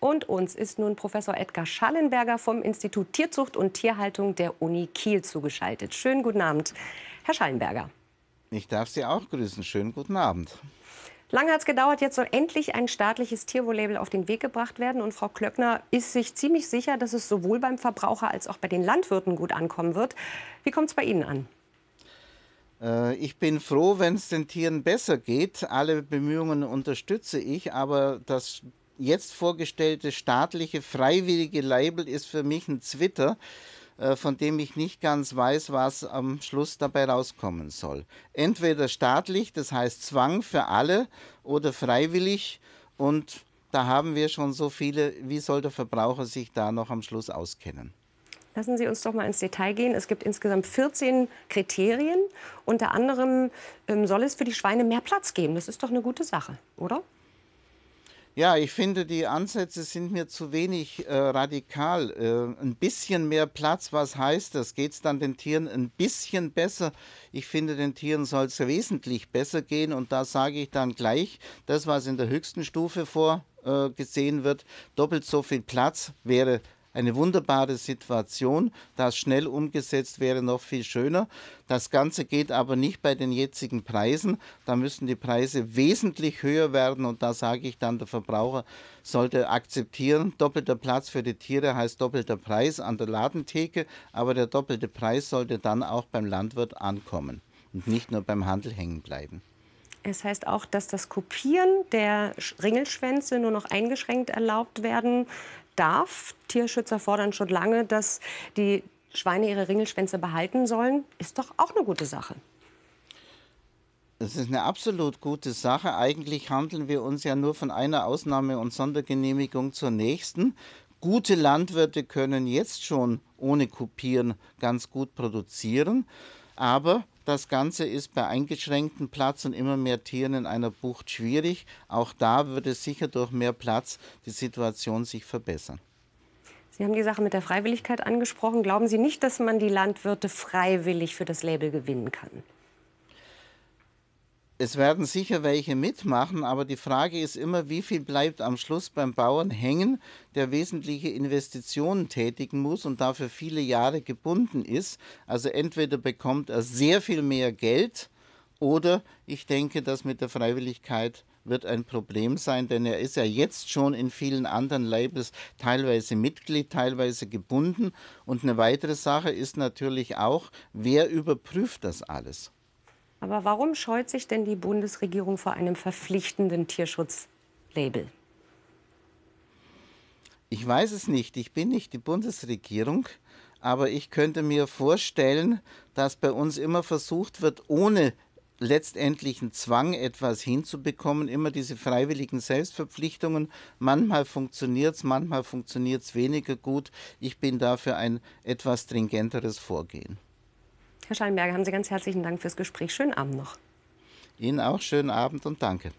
Und uns ist nun Professor Edgar Schallenberger vom Institut Tierzucht und Tierhaltung der Uni Kiel zugeschaltet. Schönen guten Abend, Herr Schallenberger. Ich darf Sie auch grüßen. Schönen guten Abend. Lange hat es gedauert, jetzt soll endlich ein staatliches Tierwohl-Label auf den Weg gebracht werden. Und Frau Klöckner ist sich ziemlich sicher, dass es sowohl beim Verbraucher als auch bei den Landwirten gut ankommen wird. Wie kommt es bei Ihnen an? Äh, ich bin froh, wenn es den Tieren besser geht. Alle Bemühungen unterstütze ich, aber das jetzt vorgestellte staatliche freiwillige Label ist für mich ein Zwitter, äh, von dem ich nicht ganz weiß, was am Schluss dabei rauskommen soll. Entweder staatlich, das heißt Zwang für alle, oder freiwillig. Und da haben wir schon so viele. Wie soll der Verbraucher sich da noch am Schluss auskennen? Lassen Sie uns doch mal ins Detail gehen. Es gibt insgesamt 14 Kriterien. Unter anderem ähm, soll es für die Schweine mehr Platz geben. Das ist doch eine gute Sache, oder? Ja, ich finde, die Ansätze sind mir zu wenig äh, radikal. Äh, ein bisschen mehr Platz, was heißt das? Geht es dann den Tieren ein bisschen besser? Ich finde, den Tieren soll es wesentlich besser gehen. Und da sage ich dann gleich, das, was in der höchsten Stufe vorgesehen äh, wird, doppelt so viel Platz wäre eine wunderbare Situation. Das schnell umgesetzt wäre noch viel schöner. Das Ganze geht aber nicht bei den jetzigen Preisen. Da müssen die Preise wesentlich höher werden und da sage ich dann, der Verbraucher sollte akzeptieren, doppelter Platz für die Tiere heißt doppelter Preis an der Ladentheke, aber der doppelte Preis sollte dann auch beim Landwirt ankommen und nicht nur beim Handel hängen bleiben. Es heißt auch, dass das Kopieren der Ringelschwänze nur noch eingeschränkt erlaubt werden darf. Tierschützer fordern schon lange, dass die Schweine ihre Ringelschwänze behalten sollen. Ist doch auch eine gute Sache. Es ist eine absolut gute Sache. Eigentlich handeln wir uns ja nur von einer Ausnahme und Sondergenehmigung zur nächsten. Gute Landwirte können jetzt schon ohne Kopieren ganz gut produzieren. Aber das Ganze ist bei eingeschränktem Platz und immer mehr Tieren in einer Bucht schwierig. Auch da würde sicher durch mehr Platz die Situation sich verbessern. Sie haben die Sache mit der Freiwilligkeit angesprochen. Glauben Sie nicht, dass man die Landwirte freiwillig für das Label gewinnen kann? Es werden sicher welche mitmachen, aber die Frage ist immer, wie viel bleibt am Schluss beim Bauern hängen, der wesentliche Investitionen tätigen muss und dafür viele Jahre gebunden ist. Also entweder bekommt er sehr viel mehr Geld oder ich denke, dass mit der Freiwilligkeit wird ein Problem sein, denn er ist ja jetzt schon in vielen anderen Labels teilweise Mitglied, teilweise gebunden. Und eine weitere Sache ist natürlich auch, wer überprüft das alles? Aber warum scheut sich denn die Bundesregierung vor einem verpflichtenden Tierschutzlabel? Ich weiß es nicht. Ich bin nicht die Bundesregierung. Aber ich könnte mir vorstellen, dass bei uns immer versucht wird, ohne letztendlichen Zwang etwas hinzubekommen, immer diese freiwilligen Selbstverpflichtungen. Manchmal funktioniert es, manchmal funktioniert es weniger gut. Ich bin dafür ein etwas stringenteres Vorgehen. Herr Schallenberger, haben Sie ganz herzlichen Dank fürs Gespräch. Schönen Abend noch. Ihnen auch schönen Abend und danke.